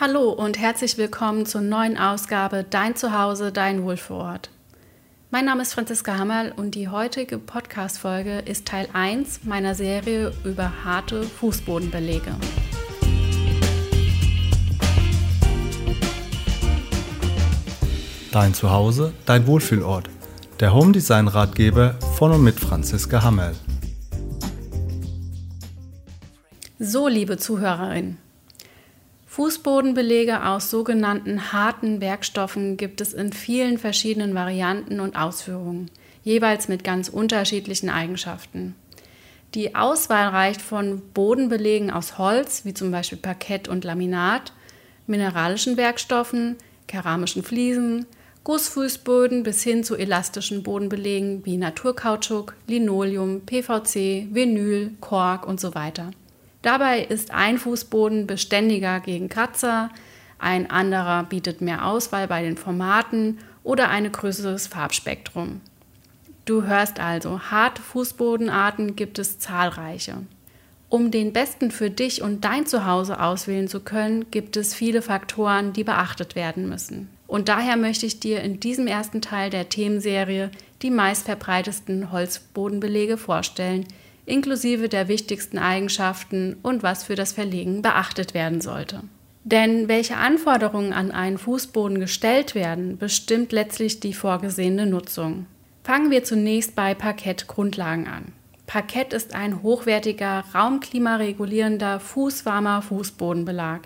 Hallo und herzlich willkommen zur neuen Ausgabe Dein Zuhause, dein Wohlfühlort. Mein Name ist Franziska Hammerl und die heutige Podcast-Folge ist Teil 1 meiner Serie über harte Fußbodenbelege. Dein Zuhause, dein Wohlfühlort. Der Home Design Ratgeber von und mit Franziska Hammerl. So, liebe Zuhörerinnen, Fußbodenbelege aus sogenannten harten Werkstoffen gibt es in vielen verschiedenen Varianten und Ausführungen, jeweils mit ganz unterschiedlichen Eigenschaften. Die Auswahl reicht von Bodenbelegen aus Holz, wie zum Beispiel Parkett und Laminat, mineralischen Werkstoffen, keramischen Fliesen, Gussfußböden bis hin zu elastischen Bodenbelegen wie Naturkautschuk, Linoleum, PVC, Vinyl, Kork und so weiter. Dabei ist ein Fußboden beständiger gegen Kratzer, ein anderer bietet mehr Auswahl bei den Formaten oder ein größeres Farbspektrum. Du hörst also, harte Fußbodenarten gibt es zahlreiche. Um den besten für dich und dein Zuhause auswählen zu können, gibt es viele Faktoren, die beachtet werden müssen. Und daher möchte ich dir in diesem ersten Teil der Themenserie die meistverbreitesten Holzbodenbelege vorstellen, inklusive der wichtigsten Eigenschaften und was für das Verlegen beachtet werden sollte. Denn welche Anforderungen an einen Fußboden gestellt werden, bestimmt letztlich die vorgesehene Nutzung. Fangen wir zunächst bei Parkettgrundlagen an. Parkett ist ein hochwertiger, raumklimaregulierender, fußwarmer Fußbodenbelag,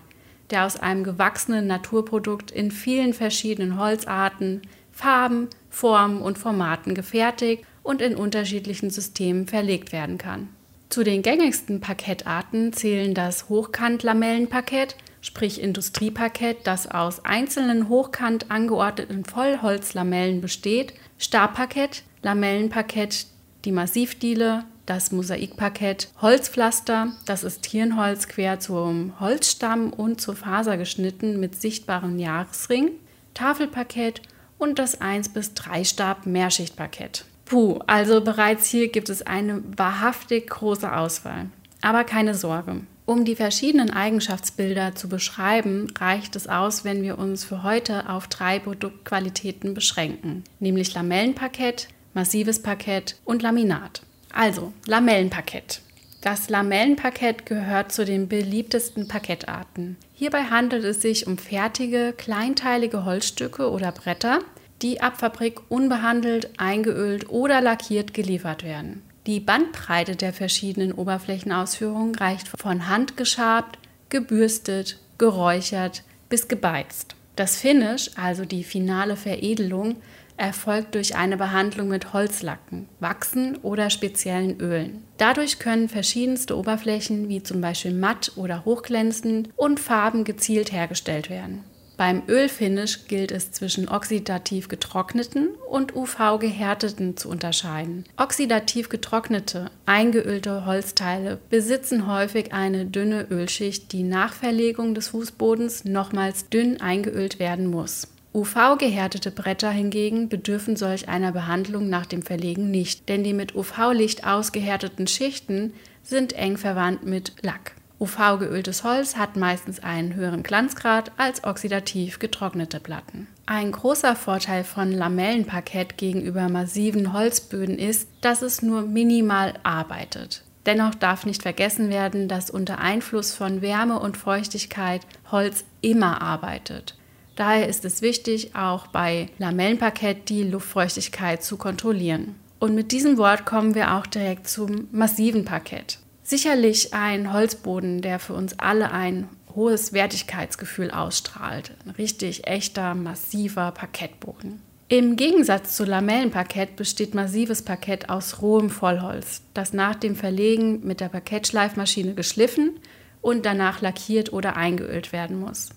der aus einem gewachsenen Naturprodukt in vielen verschiedenen Holzarten, Farben, Formen und Formaten gefertigt und in unterschiedlichen Systemen verlegt werden kann. Zu den gängigsten Parkettarten zählen das Hochkant-Lamellenparkett, sprich Industrieparkett, das aus einzelnen hochkant angeordneten Vollholzlamellen besteht, Stabparkett, Lamellenparkett, die Massivdiele, das Mosaikparkett, Holzpflaster, das ist Tierenholz quer zum Holzstamm und zur Faser geschnitten mit sichtbarem Jahresring, Tafelparkett und das 1 bis 3 Stab Mehrschichtparkett. Puh, also bereits hier gibt es eine wahrhaftig große Auswahl. Aber keine Sorge. Um die verschiedenen Eigenschaftsbilder zu beschreiben, reicht es aus, wenn wir uns für heute auf drei Produktqualitäten beschränken, nämlich Lamellenparkett, massives Parkett und Laminat. Also, Lamellenparkett. Das Lamellenparkett gehört zu den beliebtesten Parkettarten. Hierbei handelt es sich um fertige, kleinteilige Holzstücke oder Bretter, die ab Fabrik unbehandelt, eingeölt oder lackiert geliefert werden. Die Bandbreite der verschiedenen Oberflächenausführungen reicht von handgeschabt, gebürstet, geräuchert bis gebeizt. Das Finish, also die finale Veredelung, erfolgt durch eine Behandlung mit Holzlacken, Wachsen oder speziellen Ölen. Dadurch können verschiedenste Oberflächen wie zum Beispiel matt oder hochglänzend und Farben gezielt hergestellt werden. Beim Ölfinish gilt es zwischen oxidativ getrockneten und UV-gehärteten zu unterscheiden. Oxidativ getrocknete, eingeölte Holzteile besitzen häufig eine dünne Ölschicht, die nach Verlegung des Fußbodens nochmals dünn eingeölt werden muss. UV-gehärtete Bretter hingegen bedürfen solch einer Behandlung nach dem Verlegen nicht, denn die mit UV-Licht ausgehärteten Schichten sind eng verwandt mit Lack. UV-geöltes Holz hat meistens einen höheren Glanzgrad als oxidativ getrocknete Platten. Ein großer Vorteil von Lamellenparkett gegenüber massiven Holzböden ist, dass es nur minimal arbeitet. Dennoch darf nicht vergessen werden, dass unter Einfluss von Wärme und Feuchtigkeit Holz immer arbeitet. Daher ist es wichtig, auch bei Lamellenparkett die Luftfeuchtigkeit zu kontrollieren. Und mit diesem Wort kommen wir auch direkt zum massiven Parkett. Sicherlich ein Holzboden, der für uns alle ein hohes Wertigkeitsgefühl ausstrahlt. Ein richtig echter, massiver Parkettboden. Im Gegensatz zu Lamellenparkett besteht massives Parkett aus rohem Vollholz, das nach dem Verlegen mit der Parkettschleifmaschine geschliffen und danach lackiert oder eingeölt werden muss.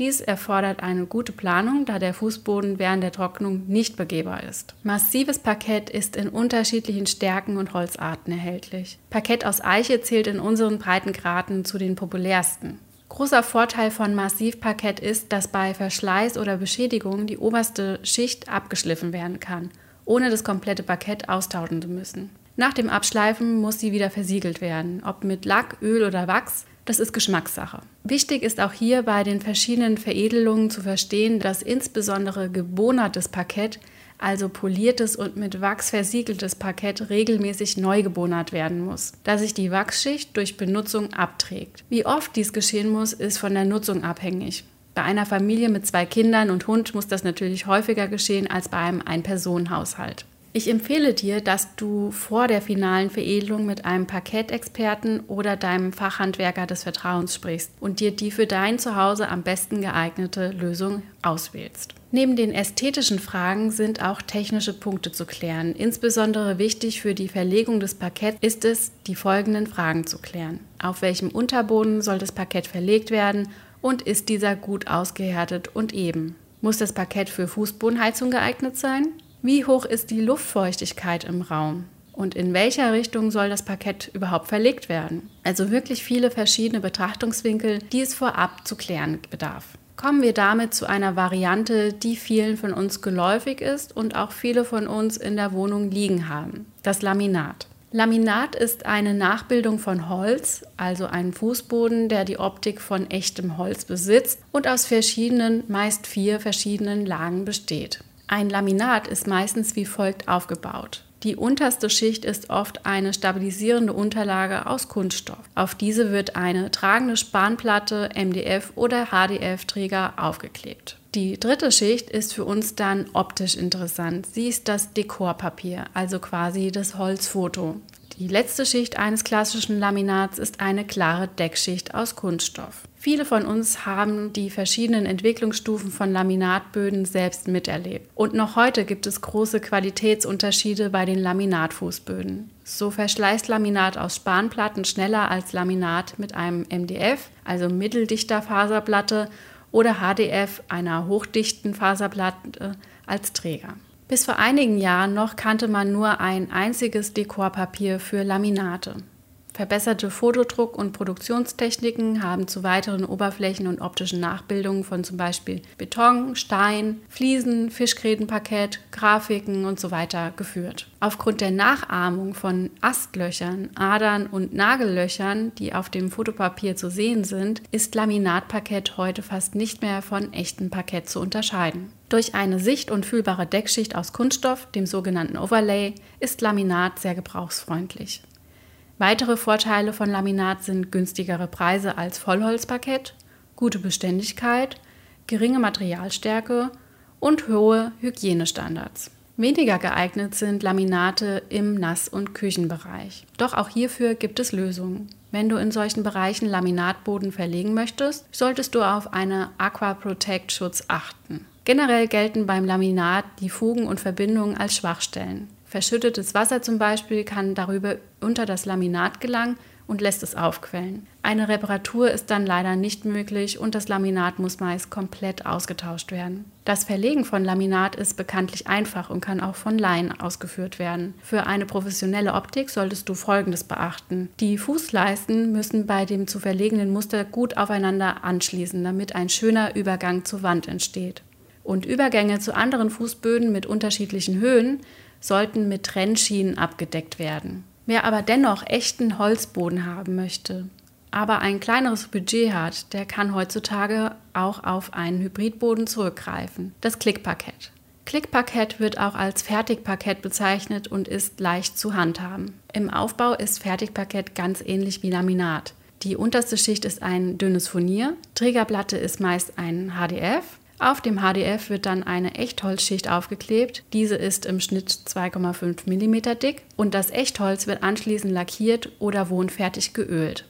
Dies erfordert eine gute Planung, da der Fußboden während der Trocknung nicht begehbar ist. Massives Parkett ist in unterschiedlichen Stärken und Holzarten erhältlich. Parkett aus Eiche zählt in unseren Breitengraden zu den populärsten. Großer Vorteil von Massivparkett ist, dass bei Verschleiß oder Beschädigung die oberste Schicht abgeschliffen werden kann, ohne das komplette Parkett austauschen zu müssen. Nach dem Abschleifen muss sie wieder versiegelt werden, ob mit Lack, Öl oder Wachs Das ist Geschmackssache. Wichtig ist auch hier bei den verschiedenen Veredelungen zu verstehen, dass insbesondere gebohnertes Parkett, also poliertes und mit Wachs versiegeltes Parkett, regelmäßig neu gebonert werden muss, da sich die Wachsschicht durch Benutzung abträgt. Wie oft dies geschehen muss, ist von der Nutzung abhängig. Bei einer Familie mit zwei Kindern und Hund muss das natürlich häufiger geschehen als bei einem Ein-Personen-Haushalt. Ich empfehle dir, dass du vor der finalen Veredelung mit einem Parkettexperten oder deinem Fachhandwerker des Vertrauens sprichst und dir die für dein Zuhause am besten geeignete Lösung auswählst. Neben den ästhetischen Fragen sind auch technische Punkte zu klären. Insbesondere wichtig für die Verlegung des Parketts ist es, die folgenden Fragen zu klären. Auf welchem Unterboden soll das Parkett verlegt werden und ist dieser gut ausgehärtet und eben? Muss das Parkett für Fußbodenheizung geeignet sein? Wie hoch ist die Luftfeuchtigkeit im Raum? Und in welcher Richtung soll das Parkett überhaupt verlegt werden? Also wirklich viele verschiedene Betrachtungswinkel, die es vorab zu klären bedarf. Kommen wir damit zu einer Variante, die vielen von uns geläufig ist und auch viele von uns in der Wohnung liegen haben. Das Laminat. Laminat ist eine Nachbildung von Holz, also ein Fußboden, der die Optik von echtem Holz besitzt und aus verschiedenen, meist vier verschiedenen Lagen besteht. Ein Laminat ist meistens wie folgt aufgebaut. Die unterste Schicht ist oft eine stabilisierende Unterlage aus Kunststoff. Auf diese wird eine tragende Spanplatte, MDF oder HDF-Träger aufgeklebt. Die dritte Schicht ist für uns dann optisch interessant. Sie ist das Dekorpapier, also quasi das Holzfoto. Die letzte Schicht eines klassischen Laminats ist eine klare Deckschicht aus Kunststoff. Viele von uns haben die verschiedenen Entwicklungsstufen von Laminatböden selbst miterlebt. Und noch heute gibt es große Qualitätsunterschiede bei den Laminatfußböden. So verschleißt Laminat aus Spanplatten schneller als Laminat mit einem MDF, also mitteldichter Faserplatte, oder HDF, einer hochdichten Faserplatte, als Träger. Bis vor einigen Jahren noch kannte man nur ein einziges Dekorpapier für Laminate. Verbesserte Fotodruck- und Produktionstechniken haben zu weiteren Oberflächen und optischen Nachbildungen von zum Beispiel Beton, Stein, Fliesen, Fischgrätenparkett, Grafiken und so geführt. Aufgrund der Nachahmung von Astlöchern, Adern und Nagellöchern, die auf dem Fotopapier zu sehen sind, ist Laminatparkett heute fast nicht mehr von echtem Parkett zu unterscheiden. Durch eine sicht- und fühlbare Deckschicht aus Kunststoff, dem sogenannten Overlay, ist Laminat sehr gebrauchsfreundlich. Weitere Vorteile von Laminat sind günstigere Preise als Vollholzparkett, gute Beständigkeit, geringe Materialstärke und hohe Hygienestandards. Weniger geeignet sind Laminate im Nass- und Küchenbereich. Doch auch hierfür gibt es Lösungen. Wenn du in solchen Bereichen Laminatboden verlegen möchtest, solltest du auf eine Aqua Protect Schutz achten. Generell gelten beim Laminat die Fugen und Verbindungen als Schwachstellen. Verschüttetes Wasser zum Beispiel kann darüber unter das Laminat gelangen und lässt es aufquellen. Eine Reparatur ist dann leider nicht möglich und das Laminat muss meist komplett ausgetauscht werden. Das Verlegen von Laminat ist bekanntlich einfach und kann auch von Laien ausgeführt werden. Für eine professionelle Optik solltest du Folgendes beachten. Die Fußleisten müssen bei dem zu verlegenen Muster gut aufeinander anschließen, damit ein schöner Übergang zur Wand entsteht und Übergänge zu anderen Fußböden mit unterschiedlichen Höhen sollten mit Trennschienen abgedeckt werden. Wer aber dennoch echten Holzboden haben möchte, aber ein kleineres Budget hat, der kann heutzutage auch auf einen Hybridboden zurückgreifen, das Klickparkett. Klickparkett wird auch als Fertigparkett bezeichnet und ist leicht zu handhaben. Im Aufbau ist Fertigparkett ganz ähnlich wie Laminat. Die unterste Schicht ist ein dünnes Furnier, Trägerplatte ist meist ein HDF auf dem HDF wird dann eine Echtholzschicht aufgeklebt. Diese ist im Schnitt 2,5 mm dick und das Echtholz wird anschließend lackiert oder wohnfertig geölt.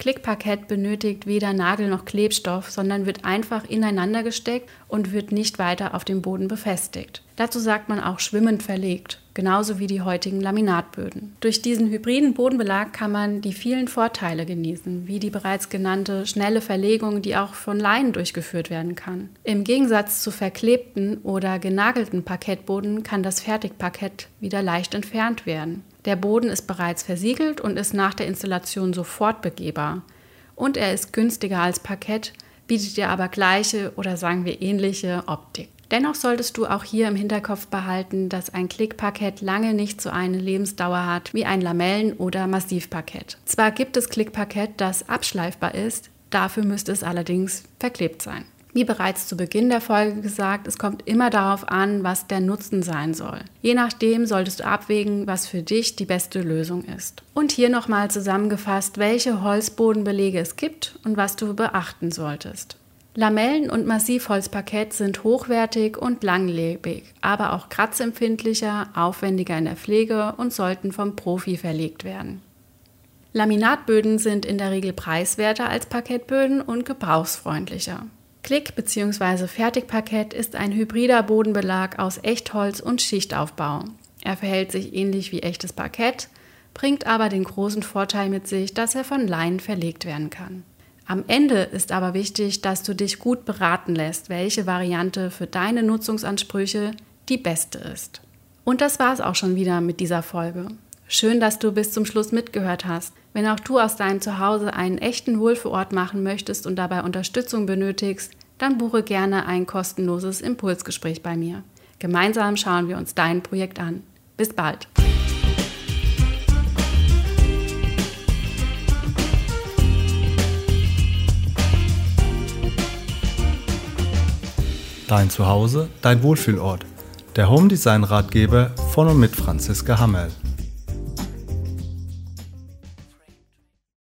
Klickparkett benötigt weder Nagel noch Klebstoff, sondern wird einfach ineinander gesteckt und wird nicht weiter auf dem Boden befestigt. Dazu sagt man auch schwimmend verlegt, genauso wie die heutigen Laminatböden. Durch diesen hybriden Bodenbelag kann man die vielen Vorteile genießen, wie die bereits genannte schnelle Verlegung, die auch von Laien durchgeführt werden kann. Im Gegensatz zu verklebten oder genagelten Parkettboden kann das Fertigparkett wieder leicht entfernt werden. Der Boden ist bereits versiegelt und ist nach der Installation sofort begehbar. Und er ist günstiger als Parkett, bietet dir aber gleiche oder sagen wir ähnliche Optik. Dennoch solltest du auch hier im Hinterkopf behalten, dass ein Klickparkett lange nicht so eine Lebensdauer hat wie ein Lamellen- oder Massivparkett. Zwar gibt es Klickparkett, das abschleifbar ist, dafür müsste es allerdings verklebt sein. Wie bereits zu Beginn der Folge gesagt, es kommt immer darauf an, was der Nutzen sein soll. Je nachdem solltest du abwägen, was für dich die beste Lösung ist. Und hier nochmal zusammengefasst, welche Holzbodenbelege es gibt und was du beachten solltest. Lamellen- und Massivholzparkett sind hochwertig und langlebig, aber auch kratzempfindlicher, aufwendiger in der Pflege und sollten vom Profi verlegt werden. Laminatböden sind in der Regel preiswerter als Parkettböden und gebrauchsfreundlicher. Klick- bzw. Fertigparkett ist ein hybrider Bodenbelag aus Echtholz und Schichtaufbau. Er verhält sich ähnlich wie echtes Parkett, bringt aber den großen Vorteil mit sich, dass er von Laien verlegt werden kann. Am Ende ist aber wichtig, dass du dich gut beraten lässt, welche Variante für deine Nutzungsansprüche die beste ist. Und das war es auch schon wieder mit dieser Folge. Schön, dass du bis zum Schluss mitgehört hast. Wenn auch du aus deinem Zuhause einen echten Wohlfühlort machen möchtest und dabei Unterstützung benötigst, dann buche gerne ein kostenloses Impulsgespräch bei mir. Gemeinsam schauen wir uns dein Projekt an. Bis bald! Dein Zuhause, dein Wohlfühlort. Der Home Design Ratgeber von und mit Franziska Hammerl.